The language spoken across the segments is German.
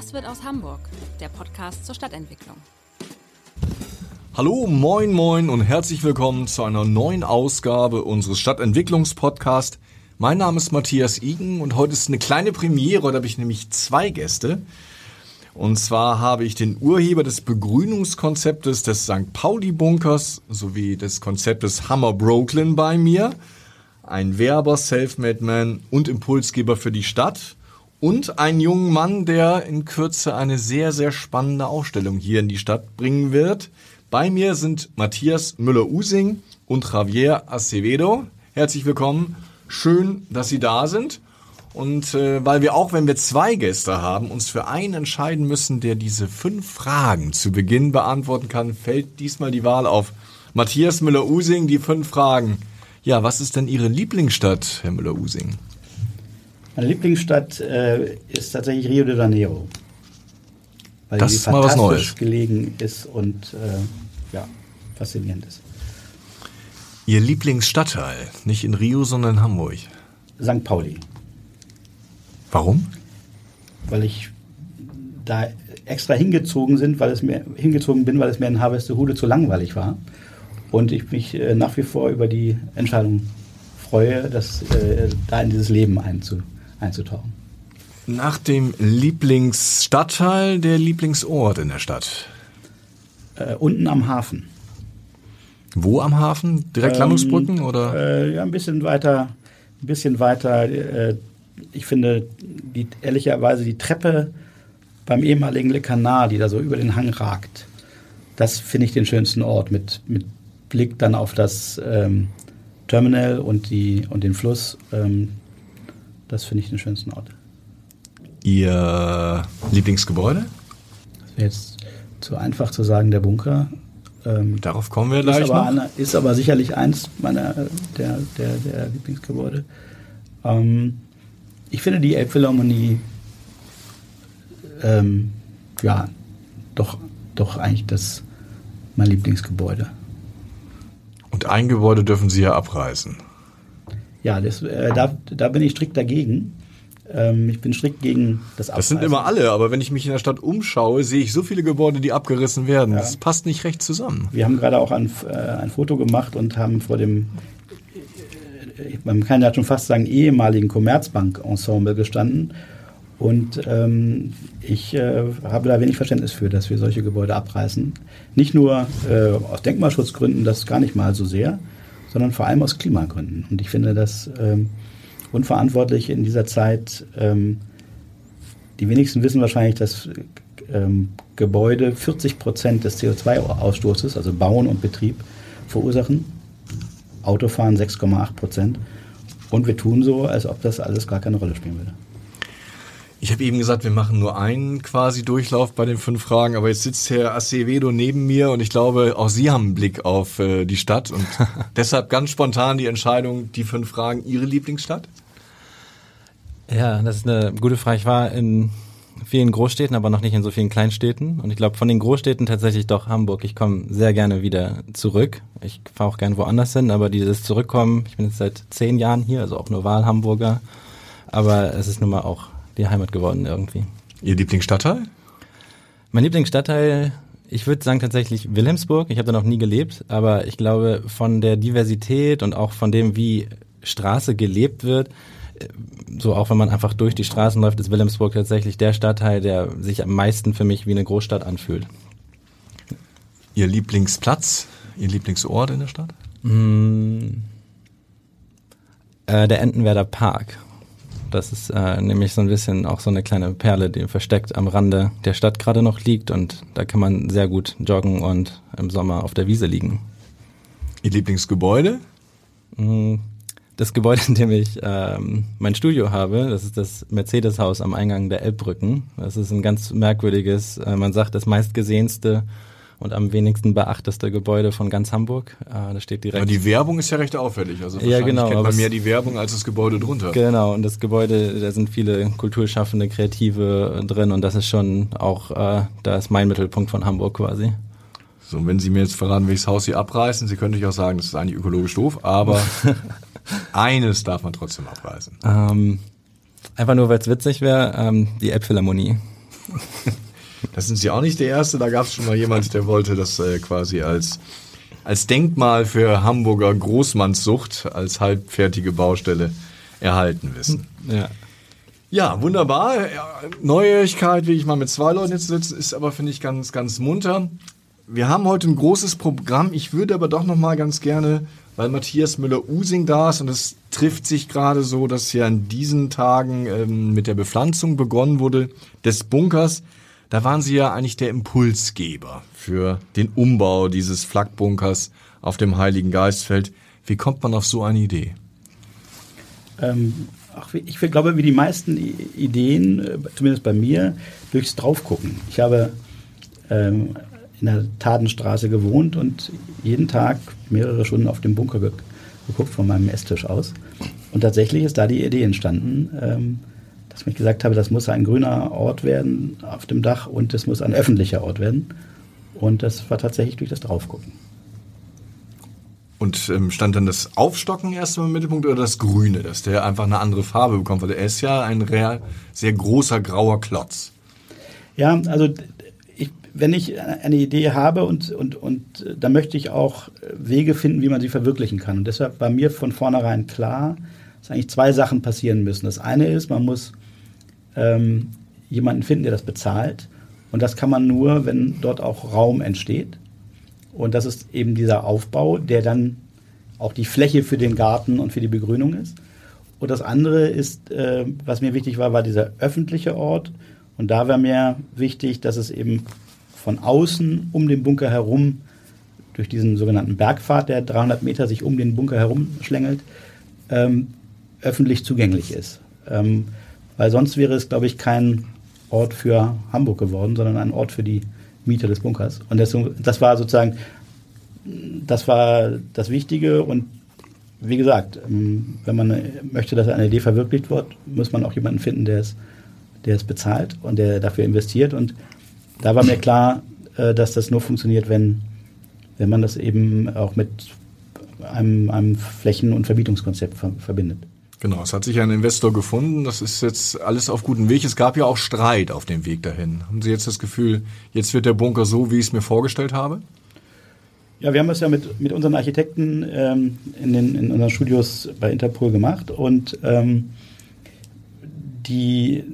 Was wird aus Hamburg? Der Podcast zur Stadtentwicklung. Hallo, moin, moin und herzlich willkommen zu einer neuen Ausgabe unseres Stadtentwicklungspodcasts. Mein Name ist Matthias Igen und heute ist eine kleine Premiere, da habe ich nämlich zwei Gäste. Und zwar habe ich den Urheber des Begrünungskonzeptes des St. Pauli-Bunkers sowie des Konzeptes Hammer Brooklyn bei mir. Ein Werber, Selfmade Man und Impulsgeber für die Stadt. Und einen jungen Mann, der in Kürze eine sehr, sehr spannende Ausstellung hier in die Stadt bringen wird. Bei mir sind Matthias Müller-Using und Javier Acevedo. Herzlich willkommen. Schön, dass Sie da sind. Und äh, weil wir auch, wenn wir zwei Gäste haben, uns für einen entscheiden müssen, der diese fünf Fragen zu Beginn beantworten kann, fällt diesmal die Wahl auf Matthias Müller-Using, die fünf Fragen. Ja, was ist denn Ihre Lieblingsstadt, Herr Müller-Using? Meine Lieblingsstadt äh, ist tatsächlich Rio de Janeiro. Weil Das sie ist mal was fantastisch Neues. gelegen ist und äh, ja, faszinierend ist. Ihr Lieblingsstadtteil, nicht in Rio, sondern in Hamburg. St. Pauli, Warum? weil ich da extra hingezogen sind, weil es mir hingezogen bin, weil es mir in Harvestehude zu langweilig war und ich mich äh, nach wie vor über die Entscheidung freue, das äh, da in dieses Leben einzu, einzutauchen. Nach dem Lieblingsstadtteil der Lieblingsort in der Stadt. Äh, unten am Hafen. Wo am Hafen? Direkt Ähm, Landungsbrücken oder? Äh, ja, ein bisschen weiter, ein bisschen weiter. Äh, ich finde die, ehrlicherweise die Treppe beim ehemaligen Le Canal, die da so über den Hang ragt, das finde ich den schönsten Ort mit, mit Blick dann auf das ähm, Terminal und, die, und den Fluss. Ähm, das finde ich den schönsten Ort. Ihr Lieblingsgebäude? Das wäre jetzt zu einfach zu sagen, der Bunker. Ähm, Darauf kommen wir Ist gleich aber, noch. ist aber sicherlich eins meiner äh, der, der, der Lieblingsgebäude. Ähm, ich finde die Elbphilharmonie ähm, ja doch, doch eigentlich das mein Lieblingsgebäude. Und ein Gebäude dürfen Sie ja abreißen. Ja, das, äh, da, da bin ich strikt dagegen. Ähm, ich bin strikt gegen das Das sind Abreißen. immer alle, aber wenn ich mich in der Stadt umschaue, sehe ich so viele Gebäude, die abgerissen werden. Das passt nicht recht zusammen. Wir haben gerade auch ein, äh, ein Foto gemacht und haben vor dem, äh, man kann ja schon fast sagen, ehemaligen Commerzbank-Ensemble gestanden. Und ähm, ich äh, habe da wenig Verständnis für, dass wir solche Gebäude abreißen. Nicht nur äh, aus Denkmalschutzgründen, das gar nicht mal so sehr, sondern vor allem aus Klimagründen. Und ich finde das ähm, unverantwortlich in dieser Zeit. Ähm, die wenigsten wissen wahrscheinlich, dass ähm, Gebäude 40 Prozent des CO2-Ausstoßes, also Bauen und Betrieb, verursachen. Autofahren 6,8 Prozent. Und wir tun so, als ob das alles gar keine Rolle spielen würde. Ich habe eben gesagt, wir machen nur einen quasi Durchlauf bei den fünf Fragen, aber jetzt sitzt Herr Acevedo neben mir und ich glaube, auch Sie haben einen Blick auf äh, die Stadt und deshalb ganz spontan die Entscheidung, die fünf Fragen, Ihre Lieblingsstadt? Ja, das ist eine gute Frage. Ich war in vielen Großstädten, aber noch nicht in so vielen Kleinstädten. Und ich glaube, von den Großstädten tatsächlich doch Hamburg. Ich komme sehr gerne wieder zurück. Ich fahre auch gern woanders hin, aber dieses Zurückkommen, ich bin jetzt seit zehn Jahren hier, also auch nur Wahlhamburger. Aber es ist nun mal auch die Heimat geworden irgendwie. Ihr Lieblingsstadtteil? Mein Lieblingsstadtteil, ich würde sagen tatsächlich Wilhelmsburg. Ich habe da noch nie gelebt, aber ich glaube von der Diversität und auch von dem, wie Straße gelebt wird, äh, so auch wenn man einfach durch die Straßen läuft, ist Wilhelmsburg tatsächlich der Stadtteil, der sich am meisten für mich wie eine Großstadt anfühlt. Ihr Lieblingsplatz? Ihr Lieblingsort in der Stadt? Äh, der Entenwerder Park. Das ist äh, nämlich so ein bisschen auch so eine kleine Perle, die versteckt am Rande der Stadt gerade noch liegt und da kann man sehr gut joggen und im Sommer auf der Wiese liegen. Ihr Lieblingsgebäude? Mm, das Gebäude, in dem ich ähm, mein Studio habe, das ist das Mercedes-Haus am Eingang der Elbbrücken. Das ist ein ganz merkwürdiges, äh, man sagt das meistgesehenste und am wenigsten beachteste Gebäude von ganz Hamburg. Äh, das steht direkt. Aber die Werbung ist ja recht auffällig. Also Ja, genau, kennt aber man mehr die Werbung als das Gebäude drunter. Genau, und das Gebäude, da sind viele Kulturschaffende, Kreative drin und das ist schon auch, äh, da ist mein Mittelpunkt von Hamburg quasi. So, und wenn Sie mir jetzt verraten, welches Haus Sie abreißen, Sie können natürlich auch sagen, das ist eigentlich ökologisch doof, aber eines darf man trotzdem abreißen. Ähm, einfach nur, weil es witzig wäre, ähm, die Elbphilharmonie. Das sind Sie auch nicht der Erste, da gab es schon mal jemand, der wollte das äh, quasi als, als Denkmal für Hamburger Großmannssucht, als halbfertige Baustelle erhalten wissen. Ja. Ja, wunderbar. Neuigkeit, wie ich mal mit zwei Leuten jetzt sitzen, ist aber, finde ich, ganz, ganz munter. Wir haben heute ein großes Programm. Ich würde aber doch noch mal ganz gerne, weil Matthias Müller-Using da ist und es trifft sich gerade so, dass ja in diesen Tagen ähm, mit der Bepflanzung begonnen wurde des Bunkers. Da waren Sie ja eigentlich der Impulsgeber für den Umbau dieses Flakbunkers auf dem Heiligen Geistfeld. Wie kommt man auf so eine Idee? Ähm, ach, ich glaube, wie die meisten Ideen, äh, zumindest bei mir, durchs Draufgucken. Ich habe ähm, in der Tadenstraße gewohnt und jeden Tag mehrere Stunden auf dem Bunker ge geguckt von meinem Esstisch aus. Und tatsächlich ist da die Idee entstanden, ähm, dass ich gesagt habe, das muss ein grüner Ort werden auf dem Dach und es muss ein öffentlicher Ort werden. Und das war tatsächlich durch das Draufgucken. Und ähm, stand dann das Aufstocken erstmal im Mittelpunkt oder das Grüne, dass der einfach eine andere Farbe bekommt? Weil er ist ja ein real, sehr großer grauer Klotz. Ja, also ich, wenn ich eine Idee habe und, und, und äh, da möchte ich auch Wege finden, wie man sie verwirklichen kann. Und deshalb war mir von vornherein klar, dass eigentlich zwei Sachen passieren müssen. Das eine ist, man muss ähm, jemanden finden, der das bezahlt. Und das kann man nur, wenn dort auch Raum entsteht. Und das ist eben dieser Aufbau, der dann auch die Fläche für den Garten und für die Begrünung ist. Und das andere ist, äh, was mir wichtig war, war dieser öffentliche Ort. Und da war mir wichtig, dass es eben von außen um den Bunker herum, durch diesen sogenannten Bergpfad, der 300 Meter sich um den Bunker herum schlängelt, ähm, öffentlich zugänglich ist. Ähm, weil sonst wäre es, glaube ich, kein Ort für Hamburg geworden, sondern ein Ort für die Mieter des Bunkers. Und das, das war sozusagen, das war das Wichtige. Und wie gesagt, wenn man möchte, dass eine Idee verwirklicht wird, muss man auch jemanden finden, der es, der es bezahlt und der dafür investiert. Und da war mir klar, äh, dass das nur funktioniert, wenn, wenn man das eben auch mit einem, einem Flächen- und Vermietungskonzept ver verbindet. Genau, es hat sich ein Investor gefunden. Das ist jetzt alles auf gutem Weg. Es gab ja auch Streit auf dem Weg dahin. Haben Sie jetzt das Gefühl, jetzt wird der Bunker so, wie ich es mir vorgestellt habe? Ja, wir haben es ja mit, mit unseren Architekten ähm, in, den, in unseren Studios bei Interpol gemacht und ähm, die,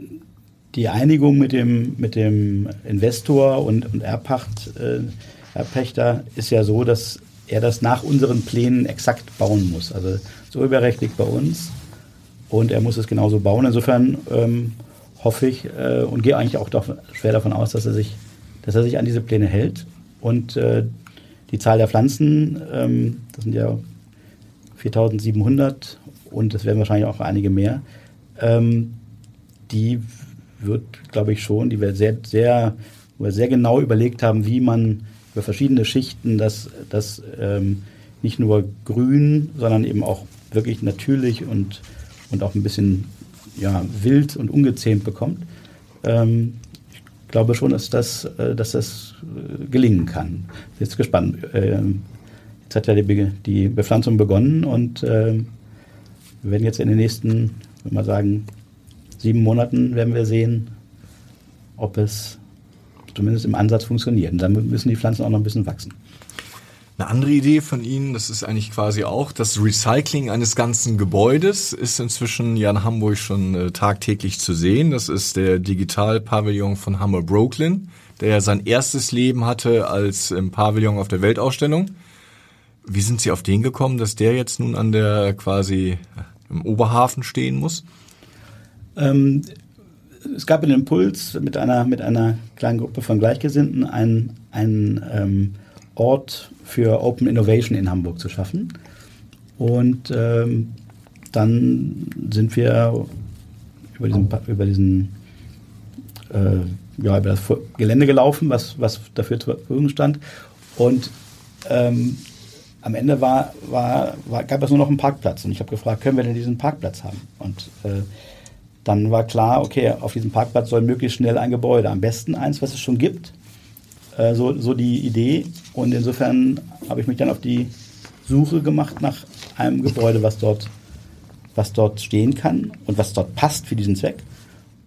die Einigung mit dem, mit dem Investor und, und Erbpacht, äh, Erbpächter ist ja so, dass er das nach unseren Plänen exakt bauen muss. Also so überrechtlich bei uns und er muss es genauso bauen. Insofern ähm, hoffe ich äh, und gehe eigentlich auch doch schwer davon aus, dass er sich, dass er sich an diese Pläne hält und äh, die Zahl der Pflanzen, ähm, das sind ja 4700 und es werden wahrscheinlich auch einige mehr, ähm, die wird, glaube ich, schon, die wir sehr, sehr, wir sehr genau überlegt haben, wie man über verschiedene Schichten das, das ähm, nicht nur grün, sondern eben auch wirklich natürlich und, und auch ein bisschen ja, wild und ungezähmt bekommt. Ähm, ich glaube schon, dass das, äh, dass das äh, gelingen kann. Jetzt gespannt. Ähm, jetzt hat ja die, Be die Bepflanzung begonnen und ähm, wir werden jetzt in den nächsten, wenn wir sagen, sieben Monaten werden wir sehen, ob es zumindest im Ansatz funktioniert. Und dann müssen die Pflanzen auch noch ein bisschen wachsen. Eine andere Idee von Ihnen, das ist eigentlich quasi auch das Recycling eines ganzen Gebäudes, ist inzwischen ja in Hamburg schon äh, tagtäglich zu sehen. Das ist der Digital-Pavillon von Hammer Brooklyn, der ja sein erstes Leben hatte als ähm, Pavillon auf der Weltausstellung. Wie sind Sie auf den gekommen, dass der jetzt nun an der quasi äh, im Oberhafen stehen muss? Ähm, es gab einen Impuls mit einer, mit einer kleinen Gruppe von Gleichgesinnten, einen, einen ähm, Ort für Open Innovation in Hamburg zu schaffen. Und ähm, dann sind wir über diesen, über diesen äh, ja, über das Gelände gelaufen, was, was dafür zur Verfügung stand. Und ähm, am Ende war, war, war, gab es nur noch einen Parkplatz. Und ich habe gefragt, können wir denn diesen Parkplatz haben? Und äh, dann war klar, okay, auf diesem Parkplatz soll möglichst schnell ein Gebäude, am besten eins, was es schon gibt. Äh, so, so die Idee. Und insofern habe ich mich dann auf die Suche gemacht nach einem Gebäude, was dort, was dort stehen kann und was dort passt für diesen Zweck.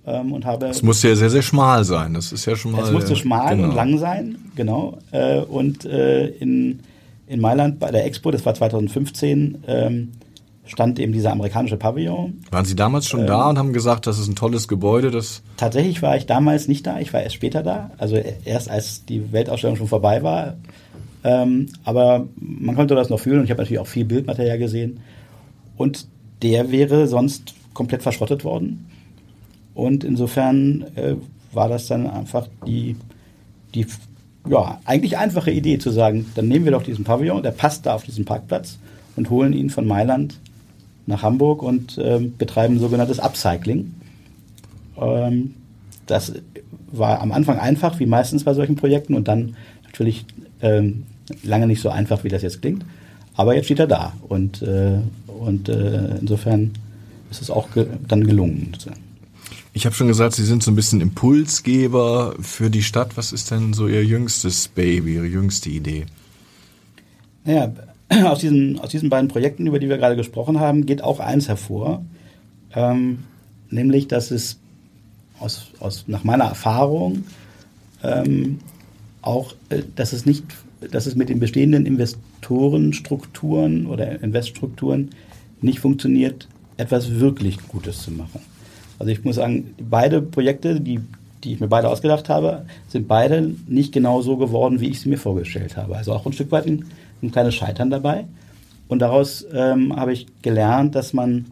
Ähm, und habe. Es musste ja sehr, sehr schmal sein. Das ist ja schon mal. Es musste schmal genau. und lang sein, genau. Äh, und äh, in, in Mailand bei der Expo, das war 2015, ähm, stand eben dieser amerikanische Pavillon. Waren Sie damals schon ähm, da und haben gesagt, das ist ein tolles Gebäude? Das tatsächlich war ich damals nicht da, ich war erst später da, also erst als die Weltausstellung schon vorbei war. Ähm, aber man konnte das noch fühlen und ich habe natürlich auch viel Bildmaterial gesehen. Und der wäre sonst komplett verschrottet worden. Und insofern äh, war das dann einfach die, die ja, eigentlich einfache Idee zu sagen, dann nehmen wir doch diesen Pavillon, der passt da auf diesen Parkplatz und holen ihn von Mailand nach Hamburg und äh, betreiben sogenanntes Upcycling. Ähm, das war am Anfang einfach, wie meistens bei solchen Projekten, und dann natürlich ähm, lange nicht so einfach, wie das jetzt klingt. Aber jetzt steht er da und, äh, und äh, insofern ist es auch ge dann gelungen. Ich habe schon gesagt, Sie sind so ein bisschen Impulsgeber für die Stadt. Was ist denn so Ihr jüngstes Baby, Ihre jüngste Idee? Naja, aus diesen, aus diesen beiden Projekten, über die wir gerade gesprochen haben, geht auch eins hervor, ähm, nämlich, dass es aus, aus, nach meiner Erfahrung ähm, auch, äh, dass es nicht, dass es mit den bestehenden Investorenstrukturen oder Investstrukturen nicht funktioniert, etwas wirklich Gutes zu machen. Also ich muss sagen, beide Projekte, die, die ich mir beide ausgedacht habe, sind beide nicht genau so geworden, wie ich sie mir vorgestellt habe. Also auch ein Stück weit ein, ein kleines Scheitern dabei. Und daraus ähm, habe ich gelernt, dass man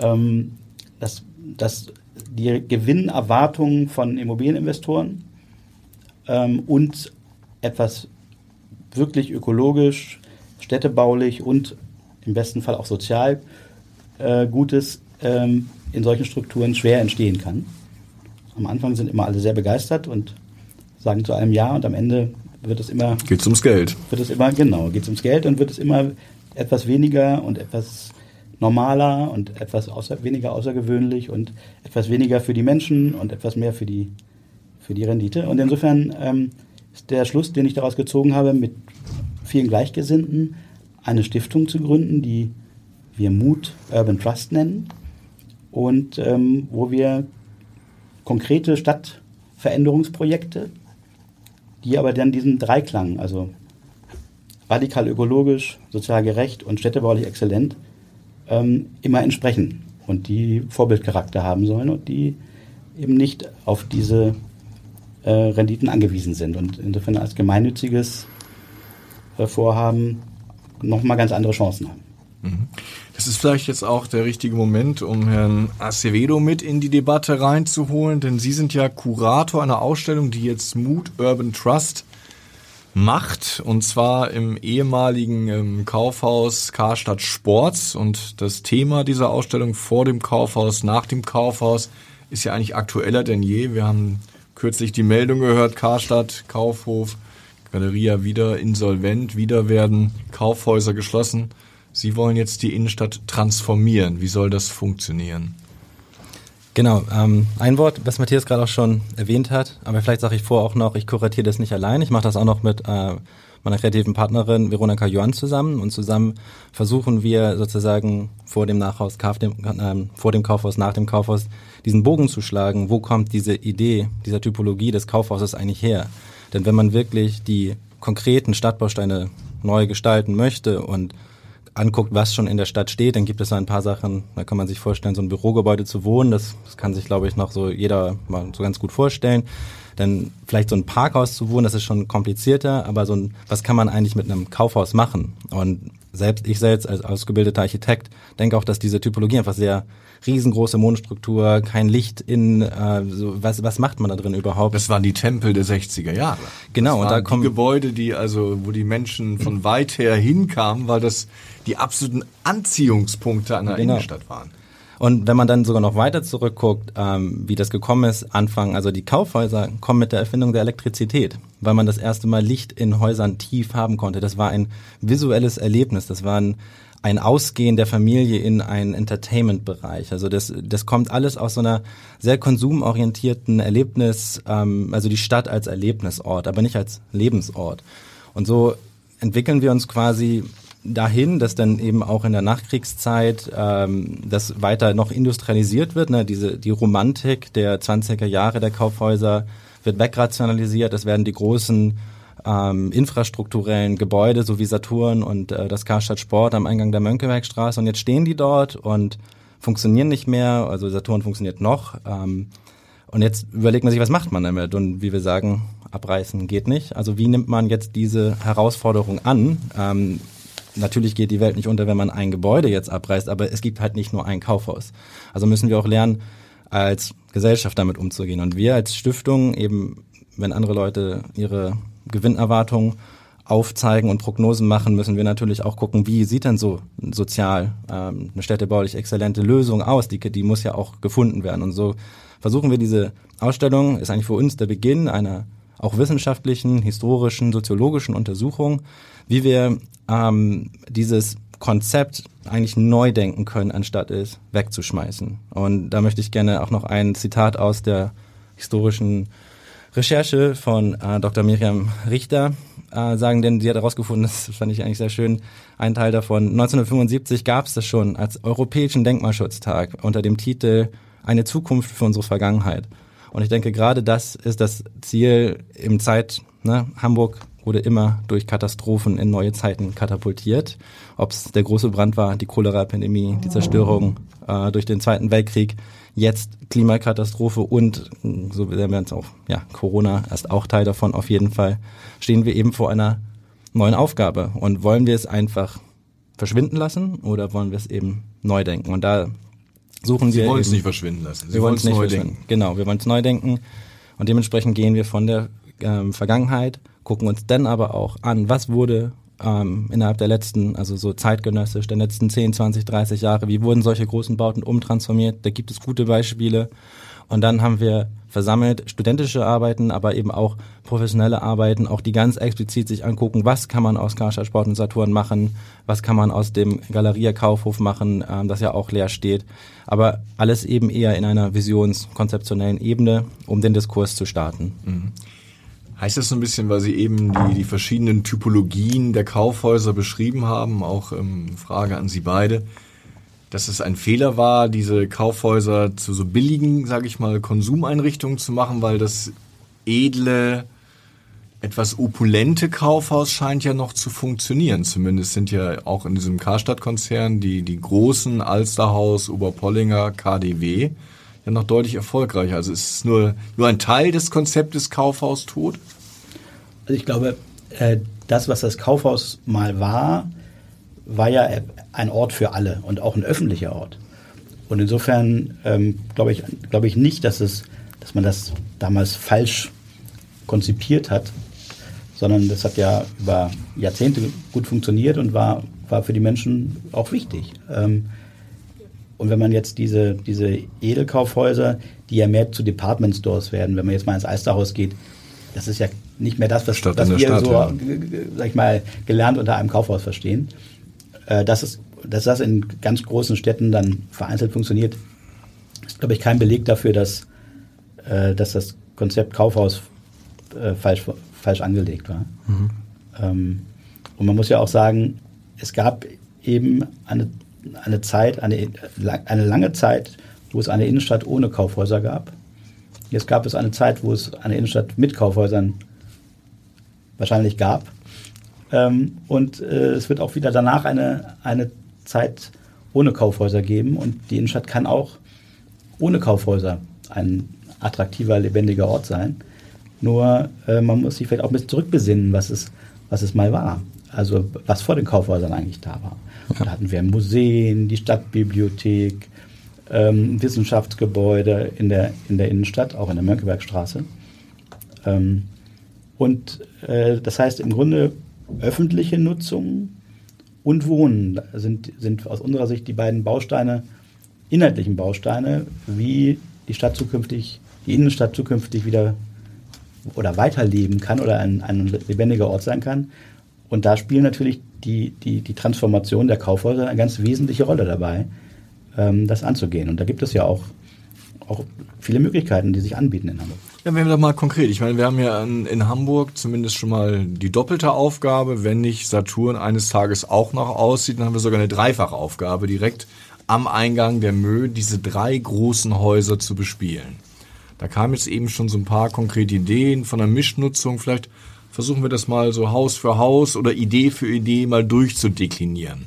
ähm, dass, dass die Gewinnerwartungen von Immobilieninvestoren ähm, und etwas wirklich ökologisch, städtebaulich und im besten Fall auch sozial äh, Gutes ähm, in solchen Strukturen schwer entstehen kann. Am Anfang sind immer alle sehr begeistert und sagen zu einem Ja und am Ende wird es immer. Geht es ums Geld. Wird es immer, genau, geht es ums Geld und wird es immer etwas weniger und etwas normaler und etwas außer, weniger außergewöhnlich und etwas weniger für die Menschen und etwas mehr für die, für die Rendite. Und insofern ähm, ist der Schluss, den ich daraus gezogen habe, mit vielen Gleichgesinnten eine Stiftung zu gründen, die wir Mut Urban Trust nennen und ähm, wo wir konkrete Stadtveränderungsprojekte, die aber dann diesen Dreiklang, also radikal ökologisch, sozial gerecht und städtebaulich exzellent, ähm, immer entsprechen und die Vorbildcharakter haben sollen und die eben nicht auf diese äh, Renditen angewiesen sind und insofern als gemeinnütziges äh, Vorhaben nochmal ganz andere Chancen haben. Mhm. Es ist vielleicht jetzt auch der richtige Moment, um Herrn Acevedo mit in die Debatte reinzuholen, denn Sie sind ja Kurator einer Ausstellung, die jetzt Mood Urban Trust macht, und zwar im ehemaligen ähm, Kaufhaus Karstadt Sports. Und das Thema dieser Ausstellung vor dem Kaufhaus, nach dem Kaufhaus ist ja eigentlich aktueller denn je. Wir haben kürzlich die Meldung gehört, Karstadt, Kaufhof, Galeria wieder insolvent, wieder werden Kaufhäuser geschlossen. Sie wollen jetzt die Innenstadt transformieren. Wie soll das funktionieren? Genau, ähm, ein Wort, was Matthias gerade auch schon erwähnt hat, aber vielleicht sage ich vor auch noch, ich kuratiere das nicht allein, ich mache das auch noch mit äh, meiner kreativen Partnerin Veronika Johann zusammen und zusammen versuchen wir sozusagen vor dem Nachhaus, äh, vor dem Kaufhaus, nach dem Kaufhaus diesen Bogen zu schlagen, wo kommt diese Idee, dieser Typologie des Kaufhauses eigentlich her? Denn wenn man wirklich die konkreten Stadtbausteine neu gestalten möchte und anguckt, was schon in der Stadt steht, dann gibt es so ein paar Sachen, da kann man sich vorstellen, so ein Bürogebäude zu wohnen, das, das kann sich, glaube ich, noch so jeder mal so ganz gut vorstellen. Dann vielleicht so ein Parkhaus zu wohnen, das ist schon komplizierter, aber so ein, was kann man eigentlich mit einem Kaufhaus machen? Und selbst, ich selbst als ausgebildeter Architekt denke auch, dass diese Typologie einfach sehr riesengroße Mondstruktur, kein Licht in, äh, so, was, was macht man da drin überhaupt? Das waren die Tempel der 60er Jahre. Genau, und da kommen die Gebäude, die also, wo die Menschen von weit her hinkamen, weil das die absoluten Anziehungspunkte einer Genau. Innenstadt waren. Und wenn man dann sogar noch weiter zurückguckt, ähm, wie das gekommen ist, Anfang, also die Kaufhäuser kommen mit der Erfindung der Elektrizität, weil man das erste Mal Licht in Häusern tief haben konnte. Das war ein visuelles Erlebnis, das war ein, ein Ausgehen der Familie in einen Entertainment-Bereich. Also das, das kommt alles aus so einer sehr konsumorientierten Erlebnis, ähm, also die Stadt als Erlebnisort, aber nicht als Lebensort. Und so entwickeln wir uns quasi dahin, dass dann eben auch in der Nachkriegszeit ähm, das weiter noch industrialisiert wird. Ne? Diese, die Romantik der 20er Jahre der Kaufhäuser wird wegrationalisiert. Es werden die großen ähm, infrastrukturellen Gebäude, so wie Saturn und äh, das Karstadt Sport am Eingang der Mönckebergstraße. Und jetzt stehen die dort und funktionieren nicht mehr. Also Saturn funktioniert noch. Ähm, und jetzt überlegt man sich, was macht man damit? Und wie wir sagen, abreißen geht nicht. Also wie nimmt man jetzt diese Herausforderung an? Ähm, natürlich geht die Welt nicht unter, wenn man ein Gebäude jetzt abreißt, aber es gibt halt nicht nur ein Kaufhaus. Also müssen wir auch lernen, als Gesellschaft damit umzugehen. Und wir als Stiftung eben, wenn andere Leute ihre Gewinnerwartungen aufzeigen und Prognosen machen, müssen wir natürlich auch gucken, wie sieht denn so sozial ähm, eine städtebaulich exzellente Lösung aus? Die, die muss ja auch gefunden werden. Und so versuchen wir diese Ausstellung, ist eigentlich für uns der Beginn einer auch wissenschaftlichen, historischen, soziologischen Untersuchung, wie wir ähm, dieses Konzept eigentlich neu denken können, anstatt es wegzuschmeißen. Und da möchte ich gerne auch noch ein Zitat aus der historischen Recherche von äh, Dr. Miriam Richter äh, sagen, denn sie hat herausgefunden, das fand ich eigentlich sehr schön, ein Teil davon. 1975 gab es das schon als Europäischen Denkmalschutztag unter dem Titel Eine Zukunft für unsere Vergangenheit. Und ich denke, gerade das ist das Ziel im Zeit, ne, Hamburg wurde immer durch Katastrophen in neue Zeiten katapultiert. Ob es der große Brand war, die Cholera-Pandemie, die Zerstörung äh, durch den Zweiten Weltkrieg, jetzt Klimakatastrophe und, so werden wir uns auch, ja, Corona ist auch Teil davon auf jeden Fall, stehen wir eben vor einer neuen Aufgabe. Und wollen wir es einfach verschwinden lassen oder wollen wir es eben neu denken? Und da suchen Sie wir wollen es nicht verschwinden lassen. Sie wir wollen es neu denken. Genau, wir wollen es neu denken und dementsprechend gehen wir von der ähm, Vergangenheit, gucken uns dann aber auch an, was wurde ähm, innerhalb der letzten, also so zeitgenössisch, der letzten 10, 20, 30 Jahre, wie wurden solche großen Bauten umtransformiert, da gibt es gute Beispiele. Und dann haben wir versammelt studentische Arbeiten, aber eben auch professionelle Arbeiten, auch die ganz explizit sich angucken, was kann man aus Karstadt Sport und Saturn machen, was kann man aus dem Galeria Kaufhof machen, ähm, das ja auch leer steht, aber alles eben eher in einer visionskonzeptionellen Ebene, um den Diskurs zu starten. Heißt das so ein bisschen, weil Sie eben die, die verschiedenen Typologien der Kaufhäuser beschrieben haben, auch ähm, Frage an Sie beide, dass es ein Fehler war, diese Kaufhäuser zu so billigen, sage ich mal, Konsumeinrichtungen zu machen, weil das edle, etwas opulente Kaufhaus scheint ja noch zu funktionieren. Zumindest sind ja auch in diesem Karstadt-Konzern die, die großen Alsterhaus, Oberpollinger, KDW ja noch deutlich erfolgreicher. Also ist es nur, nur ein Teil des Konzeptes Kaufhaus tot? Also ich glaube, äh, das, was das Kaufhaus mal war, war ja ein Ort für alle und auch ein öffentlicher Ort. Und insofern ähm, glaube ich, glaube ich nicht, dass, es, dass man das damals falsch konzipiert hat, sondern das hat ja über Jahrzehnte gut funktioniert und war, war für die Menschen auch wichtig. Ähm, und wenn man jetzt diese, diese Edelkaufhäuser, die ja mehr zu Department Stores werden, wenn man jetzt mal ins Alsterhaus geht, das ist ja nicht mehr das, was, Stadt was wir Stadt, so, ja. g- sag ich mal, gelernt unter einem Kaufhaus verstehen. Äh, dass, es, dass das in ganz großen Städten dann vereinzelt funktioniert, ist, glaube ich, kein Beleg dafür, dass, äh, dass das Konzept Kaufhaus äh, falsch, falsch angelegt war. Ähm, und man muss ja auch sagen, es gab eben eine, eine Zeit, eine, eine lange Zeit, wo es eine Innenstadt ohne Kaufhäuser gab. Jetzt gab es eine Zeit, wo es eine Innenstadt mit Kaufhäusern wahrscheinlich gab. Ähm, und äh, es wird auch wieder danach eine, eine Zeit ohne Kaufhäuser geben. Und die Innenstadt kann auch ohne Kaufhäuser ein attraktiver, lebendiger Ort sein. Nur äh, man muss sich vielleicht auch ein bisschen zurückbesinnen, was es, was es mal war. also was vor den Kaufhäusern eigentlich da war. Ja. Da hatten wir Museen, die Stadtbibliothek, ähm, Wissenschaftsgebäude in der, in der Innenstadt, auch in der Mönckebergstraße. Ähm, und äh, das heißt im Grunde öffentliche Nutzung und Wohnen sind, sind aus unserer Sicht die beiden Bausteine, inhaltlichen Bausteine, wie die Stadt zukünftig, die Innenstadt zukünftig wieder oder weiterleben kann oder ein, ein lebendiger Ort sein kann. Und da spielen natürlich die, die, die Transformation der Kaufhäuser eine ganz wesentliche Rolle dabei, ähm, das anzugehen. Und da gibt es ja auch, auch viele Möglichkeiten, die sich anbieten in Hamburg. Ja, werden wir doch mal konkret. Ich meine, wir haben ja in, in, Hamburg zumindest schon mal die doppelte Aufgabe. Wenn nicht Saturn eines Tages auch noch aussieht, dann haben wir sogar eine dreifache Aufgabe, direkt am Eingang der Mö diese drei großen Häuser zu bespielen. Da kamen jetzt eben schon so ein paar konkrete Ideen von der Mischnutzung. Vielleicht versuchen wir das mal so Haus für Haus oder Idee für Idee mal durchzudeklinieren.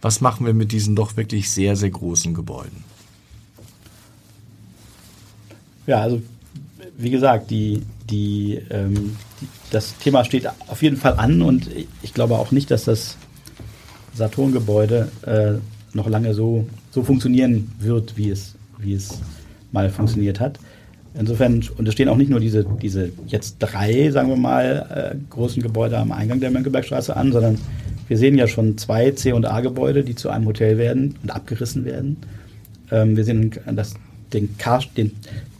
Was machen wir mit diesen doch wirklich sehr, sehr großen Gebäuden? Ja, also wie gesagt, die, die, ähm, die, das Thema steht auf jeden Fall an und ich glaube auch nicht, dass das Saturn-Gebäude äh, noch lange so, so funktionieren wird, wie es, wie es mal funktioniert hat. Insofern, und es stehen auch nicht nur diese, diese jetzt drei, sagen wir mal, äh, großen Gebäude am Eingang der Mönckebergstraße an, sondern wir sehen ja schon zwei C- und A-Gebäude, die zu einem Hotel werden und abgerissen werden. Ähm, wir sehen das, den, Car, den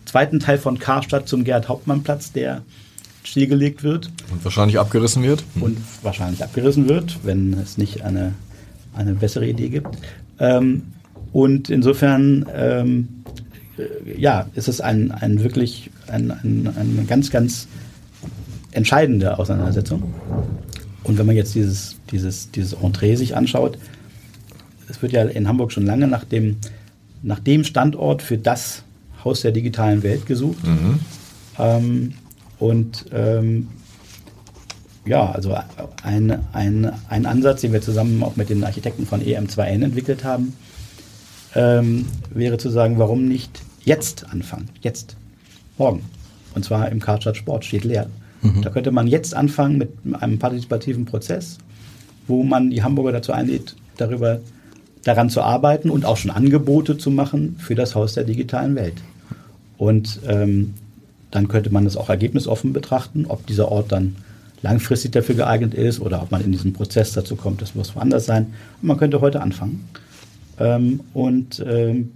zweiten Teil von Karstadt zum Gerhard-Hauptmann-Platz, der stillgelegt wird. Und wahrscheinlich abgerissen wird. Hm. Und wahrscheinlich abgerissen wird, wenn es nicht eine, eine bessere Idee gibt. Ähm, und insofern, ähm, äh, ja, ist es ein, ein wirklich ein, ein, eine ganz, ganz entscheidende Auseinandersetzung. Und wenn man jetzt dieses, dieses, dieses Entree sich anschaut, es wird ja in Hamburg schon lange nach dem, nach dem Standort für das Haus der digitalen Welt gesucht. Mhm. Ähm, und ähm, ja, also ein, ein, ein Ansatz, den wir zusammen auch mit den Architekten von EM2N entwickelt haben, ähm, wäre zu sagen, warum nicht jetzt anfangen? Jetzt, morgen. Und zwar im Karstadt Sport, steht leer. Mhm. Da könnte man jetzt anfangen mit einem partizipativen Prozess, wo man die Hamburger dazu einlädt, darüber daran zu arbeiten und auch schon Angebote zu machen für das Haus der digitalen Welt. Und ähm, dann könnte man das auch ergebnisoffen betrachten, ob dieser Ort dann langfristig dafür geeignet ist oder ob man in diesen Prozess dazu kommt, das muss woanders sein. Und man könnte heute anfangen. Ähm, und ähm,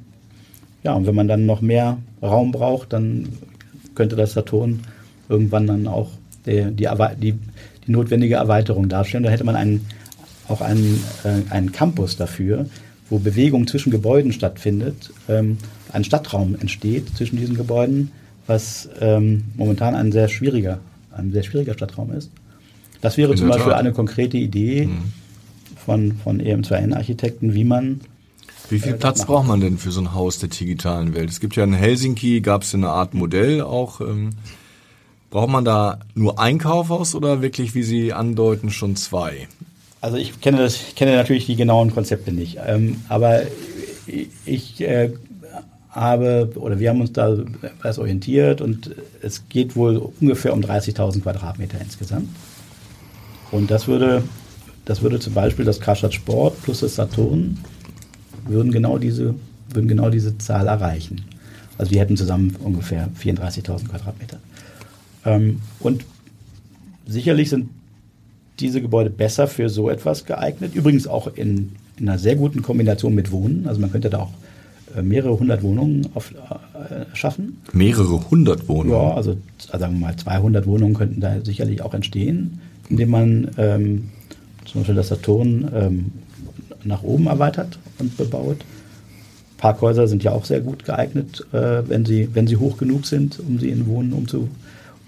ja, und wenn man dann noch mehr Raum braucht, dann könnte das Saturn irgendwann dann auch die, die, die, die notwendige Erweiterung darstellen. Da hätte man einen, auch einen, äh, einen Campus dafür, wo Bewegung zwischen Gebäuden stattfindet, ähm, ein Stadtraum entsteht zwischen diesen Gebäuden, was ähm, momentan ein sehr schwieriger, ein sehr schwieriger Stadtraum ist. Das wäre In zum Beispiel Tat. eine konkrete Idee mhm. von, von EM2N-Architekten, wie man wie viel äh, Platz braucht man denn für so ein Haus der digitalen Welt? Es gibt ja in Helsinki, gab es eine Art Modell auch. Ähm, braucht man da nur ein Kaufhaus oder wirklich, wie Sie andeuten, schon zwei? Also ich kenne das, ich kenne natürlich die genauen Konzepte nicht, ähm, aber ich äh, habe oder wir haben uns da etwas orientiert und es geht wohl ungefähr um 30.000 Quadratmeter insgesamt. Und das würde, das würde zum Beispiel das Karstadt Sport plus das Saturn würden genau diese, würden genau diese Zahl erreichen. Also wir hätten zusammen ungefähr 34.000 Quadratmeter. Ähm, und sicherlich sind diese Gebäude besser für so etwas geeignet. Übrigens auch in, in einer sehr guten Kombination mit Wohnen. Also man könnte da auch äh, mehrere hundert Wohnungen auf, äh, schaffen. Mehrere hundert Wohnungen? Ja, also, also sagen wir mal 200 Wohnungen könnten da sicherlich auch entstehen, indem man ähm, zum Beispiel das Saturn ähm, nach oben erweitert und bebaut. Parkhäuser sind ja auch sehr gut geeignet, äh, wenn, sie, wenn sie hoch genug sind, um sie in Wohnen umzu,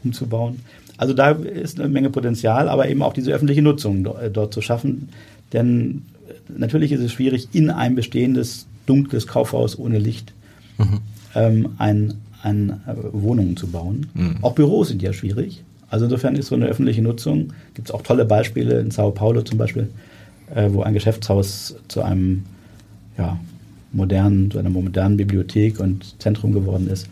umzubauen. Also da ist eine Menge Potenzial, aber eben auch diese öffentliche Nutzung äh, dort zu schaffen. Denn äh, natürlich ist es schwierig, in ein bestehendes dunkles Kaufhaus ohne Licht mhm. ähm, ein, ein äh, Wohnungen zu bauen. Mhm. Auch Büros sind ja schwierig. Also insofern ist so eine öffentliche Nutzung, gibt es auch tolle Beispiele in Sao Paulo zum Beispiel, äh, wo ein Geschäftshaus zu einem ja, modernen, zu einer modernen Bibliothek und Zentrum geworden ist.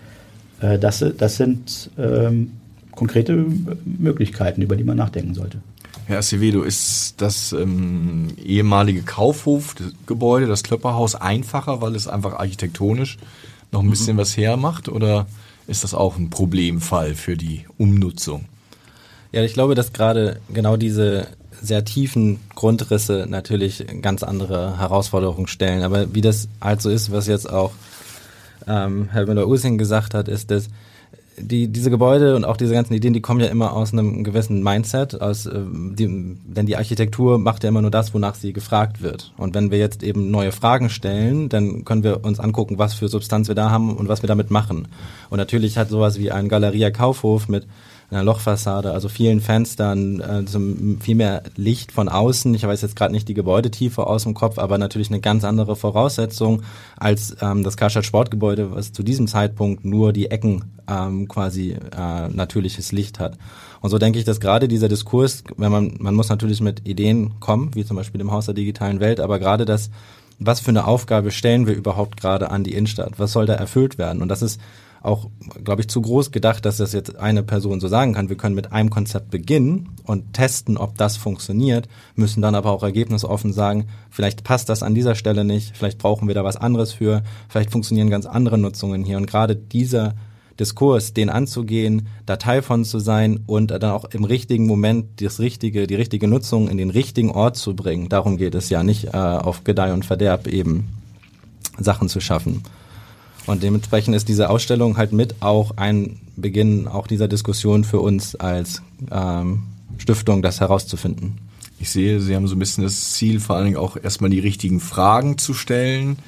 Äh, das, das sind ähm, konkrete Möglichkeiten, über die man nachdenken sollte. Herr Acevedo, ist das ähm, ehemalige Kaufhofgebäude, das Klöpperhaus, einfacher, weil es einfach architektonisch noch ein bisschen mhm. was hermacht? Oder ist das auch ein Problemfall für die Umnutzung? Ja, ich glaube, dass gerade genau diese sehr tiefen Grundrisse natürlich ganz andere Herausforderungen stellen. Aber wie das halt so ist, was jetzt auch ähm, Herr Müller-Using gesagt hat, ist, dass die, diese Gebäude und auch diese ganzen Ideen, die kommen ja immer aus einem gewissen Mindset, aus, äh, die, denn die Architektur macht ja immer nur das, wonach sie gefragt wird. Und wenn wir jetzt eben neue Fragen stellen, dann können wir uns angucken, was für Substanz wir da haben und was wir damit machen. Und natürlich hat sowas wie ein Galeria Kaufhof mit einer Lochfassade, also vielen Fenstern, äh, zum, viel mehr Licht von außen. Ich weiß jetzt gerade nicht die Gebäudetiefe aus dem Kopf, aber natürlich eine ganz andere Voraussetzung als ähm, das Karstadt Sportgebäude, was zu diesem Zeitpunkt nur die Ecken ähm, quasi äh, natürliches Licht hat. Und so denke ich, dass gerade dieser Diskurs, wenn man, man muss natürlich mit Ideen kommen, wie zum Beispiel dem Haus der digitalen Welt, aber gerade das, was für eine Aufgabe stellen wir überhaupt gerade an die Innenstadt? Was soll da erfüllt werden? Und das ist auch, glaube ich, zu groß gedacht, dass das jetzt eine Person so sagen kann. Wir können mit einem Konzept beginnen und testen, ob das funktioniert, müssen dann aber auch ergebnisoffen sagen, vielleicht passt das an dieser Stelle nicht, vielleicht brauchen wir da was anderes für, vielleicht funktionieren ganz andere Nutzungen hier. Und gerade dieser Diskurs, den anzugehen, da Teil von zu sein und dann auch im richtigen Moment das richtige, die richtige Nutzung in den richtigen Ort zu bringen. Darum geht es ja nicht äh, auf Gedeih und Verderb eben Sachen zu schaffen. Und dementsprechend ist diese Ausstellung halt mit auch ein Beginn auch dieser Diskussion für uns als ähm, Stiftung, das herauszufinden. Ich sehe, Sie haben so ein bisschen das Ziel, vor allen Dingen auch erstmal die richtigen Fragen zu stellen.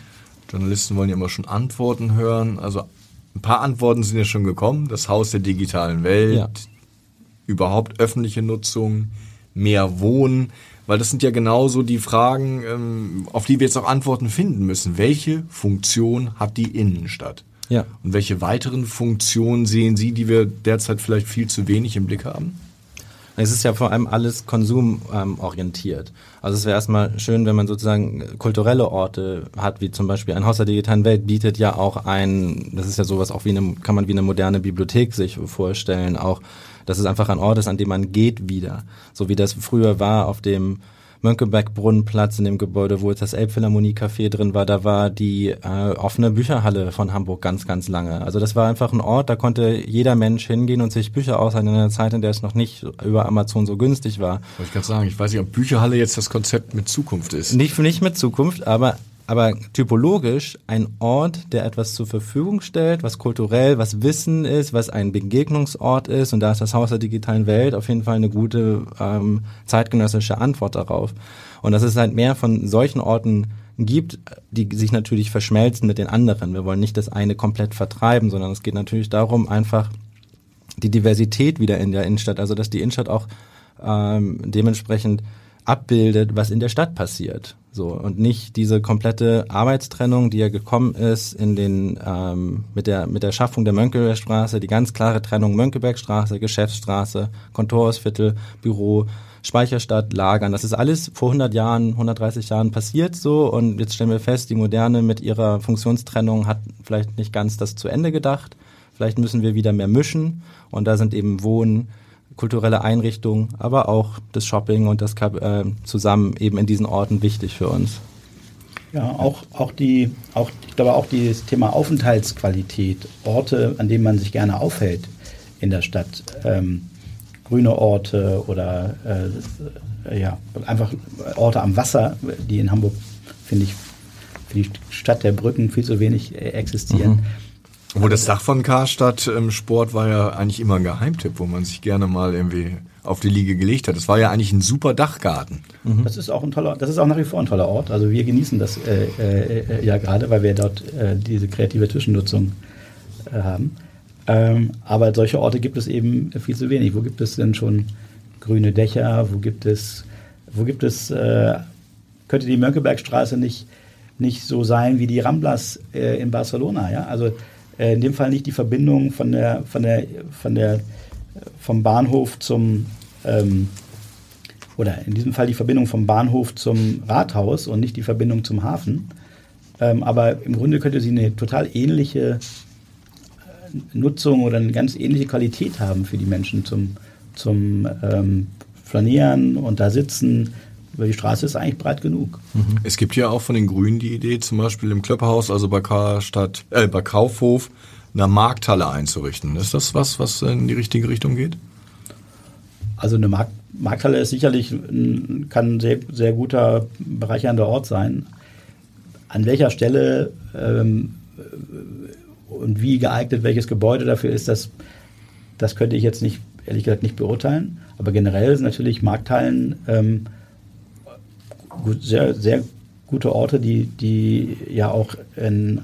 Journalisten wollen ja immer schon Antworten hören. Also ein paar Antworten sind ja schon gekommen. Das Haus der digitalen Welt, ja. überhaupt öffentliche Nutzung, mehr Wohnen. Weil das sind ja genauso die Fragen, ähm, auf die wir jetzt auch Antworten finden müssen. Welche Funktion hat die Innenstadt? Ja. Und welche weiteren Funktionen sehen Sie, die wir derzeit vielleicht viel zu wenig im Blick haben? Es ist ja vor allem alles konsumorientiert. Also es wäre erstmal schön, wenn man sozusagen kulturelle Orte hat, wie zum Beispiel ein Haus der digitalen Welt bietet ja auch ein, das ist ja sowas auch wie eine, kann man wie eine moderne Bibliothek sich vorstellen, auch dass es einfach ein Ort ist, an dem man geht wieder. So wie das früher war auf dem Mönckeberg-Brunnenplatz in dem Gebäude, wo jetzt das Elbphilharmonie-Café drin war, da war die äh, offene Bücherhalle von Hamburg ganz, ganz lange. Also das war einfach ein Ort, da konnte jeder Mensch hingehen und sich Bücher ausleihen in einer Zeit, in der es noch nicht über Amazon so günstig war. Wollte ich gerade sagen, ich weiß nicht, ob Bücherhalle jetzt das Konzept mit Zukunft ist. Nicht, nicht mit Zukunft, aber aber typologisch ein Ort, der etwas zur Verfügung stellt, was kulturell, was Wissen ist, was ein Begegnungsort ist. Und da ist das Haus der digitalen Welt auf jeden Fall eine gute ähm, zeitgenössische Antwort darauf. Und dass es halt mehr von solchen Orten gibt, die sich natürlich verschmelzen mit den anderen. Wir wollen nicht das eine komplett vertreiben, sondern es geht natürlich darum, einfach die Diversität wieder in der Innenstadt, also dass die Innenstadt auch ähm, dementsprechend abbildet, was in der Stadt passiert. So und nicht diese komplette Arbeitstrennung, die ja gekommen ist in den ähm, mit der mit der Schaffung der Mönckebergstraße, die ganz klare Trennung Mönckebergstraße, Geschäftsstraße, Kontorsviertel, Büro, Speicherstadt, Lagern. Das ist alles vor 100 Jahren, 130 Jahren passiert so und jetzt stellen wir fest, die Moderne mit ihrer Funktionstrennung hat vielleicht nicht ganz das zu Ende gedacht. Vielleicht müssen wir wieder mehr mischen und da sind eben Wohnen kulturelle Einrichtungen, aber auch das Shopping und das äh, zusammen eben in diesen Orten wichtig für uns. Ja, auch, auch die, auch, ich glaube auch das Thema Aufenthaltsqualität, Orte, an denen man sich gerne aufhält in der Stadt, ähm, grüne Orte oder äh, ja, einfach Orte am Wasser, die in Hamburg, finde ich, für die Stadt der Brücken viel zu wenig äh, existieren. Mhm. Obwohl das Dach von Karstadt im Sport war ja eigentlich immer ein Geheimtipp, wo man sich gerne mal irgendwie auf die Liege gelegt hat. Das war ja eigentlich ein super Dachgarten. Mhm. Das ist auch ein toller, das ist auch nach wie vor ein toller Ort. Also wir genießen das äh, äh, ja gerade, weil wir dort äh, diese kreative Zwischennutzung äh, haben. Ähm, aber solche Orte gibt es eben viel zu wenig. Wo gibt es denn schon grüne Dächer? Wo gibt es, wo gibt es, äh, könnte die Mönckebergstraße nicht, nicht so sein wie die Ramblas äh, in Barcelona? Ja, also äh, in dem Fall nicht die Verbindung von der, von der, von der, vom Bahnhof zum, ähm, oder in diesem Fall die Verbindung vom Bahnhof zum Rathaus und nicht die Verbindung zum Hafen. Ähm, aber im Grunde könnte sie eine total ähnliche äh, Nutzung oder eine ganz ähnliche Qualität haben für die Menschen zum, zum, ähm, flanieren und da sitzen. Über die Straße ist eigentlich breit genug. Es gibt ja auch von den Grünen die Idee, zum Beispiel im Klöpperhaus, also bei Karstadt, äh, bei Kaufhof, eine Markthalle einzurichten. Ist das was, was in die richtige Richtung geht? Also eine Markt, Markthalle ist sicherlich ein, kann ein sehr, sehr guter bereichernder Ort sein. An welcher Stelle ähm, und wie geeignet welches Gebäude dafür ist, das, das könnte ich jetzt nicht, ehrlich gesagt, nicht beurteilen. Aber generell sind natürlich Markthallen ähm, gut, sehr, sehr gute Orte, die, die ja auch in,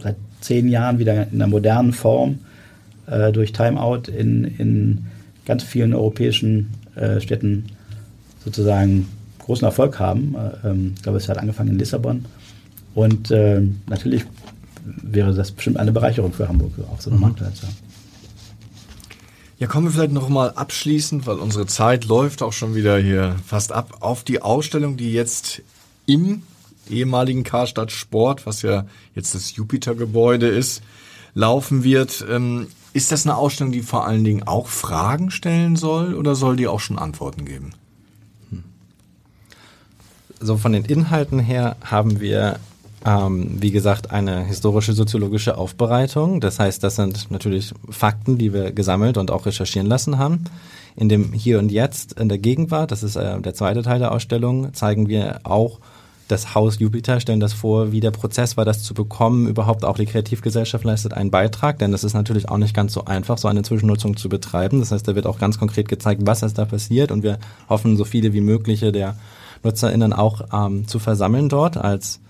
seit zehn Jahren wieder in einer modernen Form äh, durch Timeout in, in ganz vielen europäischen äh, Städten sozusagen großen Erfolg haben. Äh, ähm, ich glaube, es hat angefangen in Lissabon. Und äh, natürlich wäre das bestimmt eine Bereicherung für Hamburg, auch so eine mhm. Haben. Ja, kommen wir vielleicht noch mal abschließend, weil unsere Zeit läuft auch schon wieder hier fast ab, auf die Ausstellung, die jetzt im ehemaligen Karstadt Sport, was ja jetzt das Jupiter-Gebäude ist, laufen wird. Ähm, ist das eine Ausstellung, die vor allen Dingen auch Fragen stellen soll oder soll die auch schon Antworten geben? So von den Inhalten her haben wir ähm, wie gesagt, eine historische soziologische Aufbereitung. Das heißt, das sind natürlich Fakten, die wir gesammelt und auch recherchieren lassen haben. In dem Hier und Jetzt, in der Gegenwart, das ist äh, der zweite Teil der Ausstellung, zeigen wir auch das Haus Jupiter, stellen das vor, wie der Prozess war, das zu bekommen. Überhaupt auch die Kreativgesellschaft leistet einen Beitrag, denn es ist natürlich auch nicht ganz so einfach, so eine Zwischennutzung zu betreiben. Das heißt, da wird auch ganz konkret gezeigt, was ist da passiert und wir hoffen, so viele wie mögliche der NutzerInnen auch ähm, zu versammeln dort als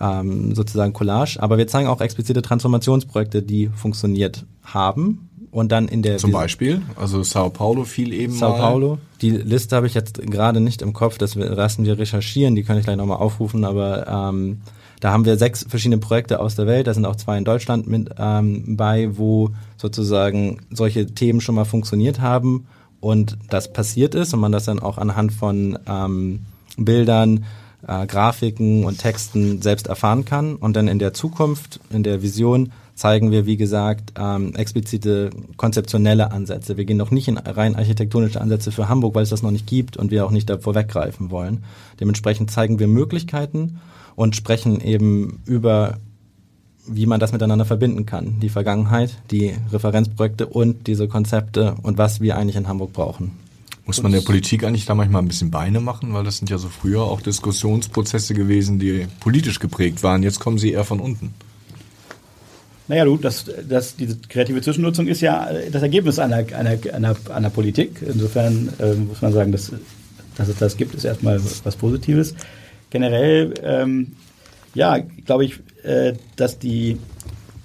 ähm, sozusagen Collage. Aber wir zeigen auch explizite Transformationsprojekte, die funktioniert haben. Und dann in der Zum Beispiel, also Sao Paulo fiel eben Sao mal. Paulo. Die Liste habe ich jetzt gerade nicht im Kopf, das lassen wir recherchieren, die kann ich gleich nochmal aufrufen, aber ähm, da haben wir sechs verschiedene Projekte aus der Welt, da sind auch zwei in Deutschland mit ähm, bei, wo sozusagen solche Themen schon mal funktioniert haben und das passiert ist und man das dann auch anhand von ähm, Bildern äh, Grafiken und Texten selbst erfahren kann. Und dann in der Zukunft, in der Vision, zeigen wir, wie gesagt, ähm, explizite konzeptionelle Ansätze. Wir gehen noch nicht in rein architektonische Ansätze für Hamburg, weil es das noch nicht gibt und wir auch nicht davor weggreifen wollen. Dementsprechend zeigen wir Möglichkeiten und sprechen eben über wie man das miteinander verbinden kann. Die Vergangenheit, die Referenzprojekte und diese Konzepte und was wir eigentlich in Hamburg brauchen. Muss man der Politik eigentlich da manchmal ein bisschen Beine machen, weil das sind ja so früher auch Diskussionsprozesse gewesen, die politisch geprägt waren. Jetzt kommen sie eher von unten. Naja, du, das, das, diese kreative Zwischennutzung ist ja das Ergebnis einer, einer, einer, einer Politik. Insofern äh, muss man sagen, dass, dass es das gibt, ist erstmal was Positives. Generell, ähm, ja, glaube ich, äh, dass die,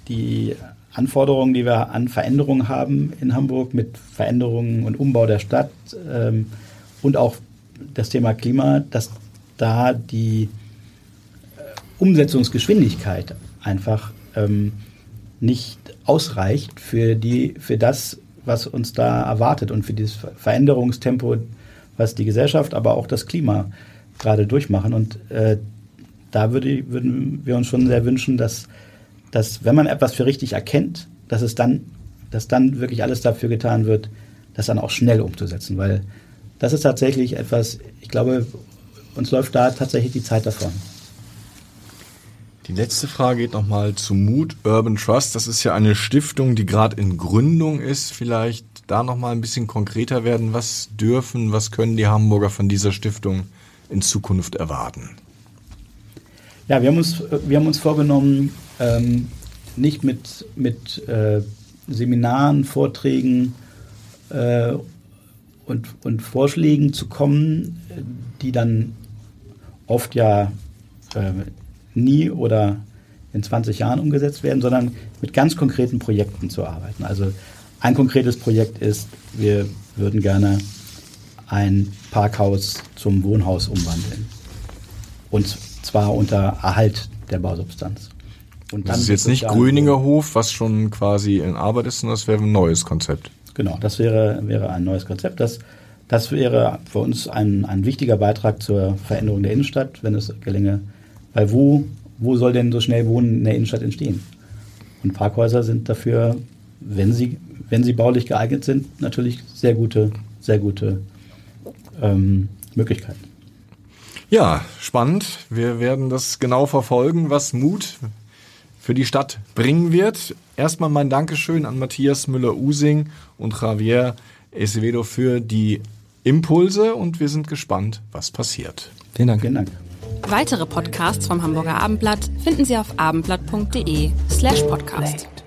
die Anforderungen, die wir an Veränderungen haben in Hamburg mit Veränderungen und Umbau der Stadt ähm, und auch das Thema Klima, dass da die äh, Umsetzungsgeschwindigkeit einfach ähm, nicht ausreicht für, die, für das, was uns da erwartet und für dieses Veränderungstempo, was die Gesellschaft, aber auch das Klima gerade durchmachen. Und äh, da würde, würden wir uns schon sehr wünschen, dass dass wenn man etwas für richtig erkennt, dass es dann, dass dann wirklich alles dafür getan wird, das dann auch schnell umzusetzen, weil das ist tatsächlich etwas, ich glaube, uns läuft da tatsächlich die Zeit davon. Die letzte Frage geht nochmal zu Mood Urban Trust. Das ist ja eine Stiftung, die gerade in Gründung ist. Vielleicht da nochmal ein bisschen konkreter werden. Was dürfen, was können die Hamburger von dieser Stiftung in Zukunft erwarten? Ja, wir haben uns, wir haben uns vorgenommen, ähm, nicht mit, mit äh, Seminaren, Vorträgen äh, und, und Vorschlägen zu kommen, die dann oft ja äh, nie oder in 20 Jahren umgesetzt werden, sondern mit ganz konkreten Projekten zu arbeiten. Also ein konkretes Projekt ist, wir würden gerne ein Parkhaus zum Wohnhaus umwandeln. Und zwar unter Erhalt der Bausubstanz. Und das ist jetzt nicht Grüninger Hof, was schon quasi in Arbeit ist, sondern das wäre ein neues Konzept. Genau, das wäre, wäre ein neues Konzept. Das, das wäre für uns ein, ein wichtiger Beitrag zur Veränderung der Innenstadt, wenn es gelänge. Weil wo, wo soll denn so schnell Wohnen in der Innenstadt entstehen? Und Parkhäuser sind dafür, wenn sie, wenn sie baulich geeignet sind, natürlich sehr gute, sehr gute ähm, Möglichkeiten. Ja, spannend. Wir werden das genau verfolgen, was Mut für die Stadt bringen wird. Erstmal mein Dankeschön an Matthias Müller-Using und Javier Acevedo für die Impulse und wir sind gespannt, was passiert. Vielen Dank. Vielen Dank. Weitere Podcasts vom Hamburger Abendblatt finden Sie auf abendblatt.de slash podcast.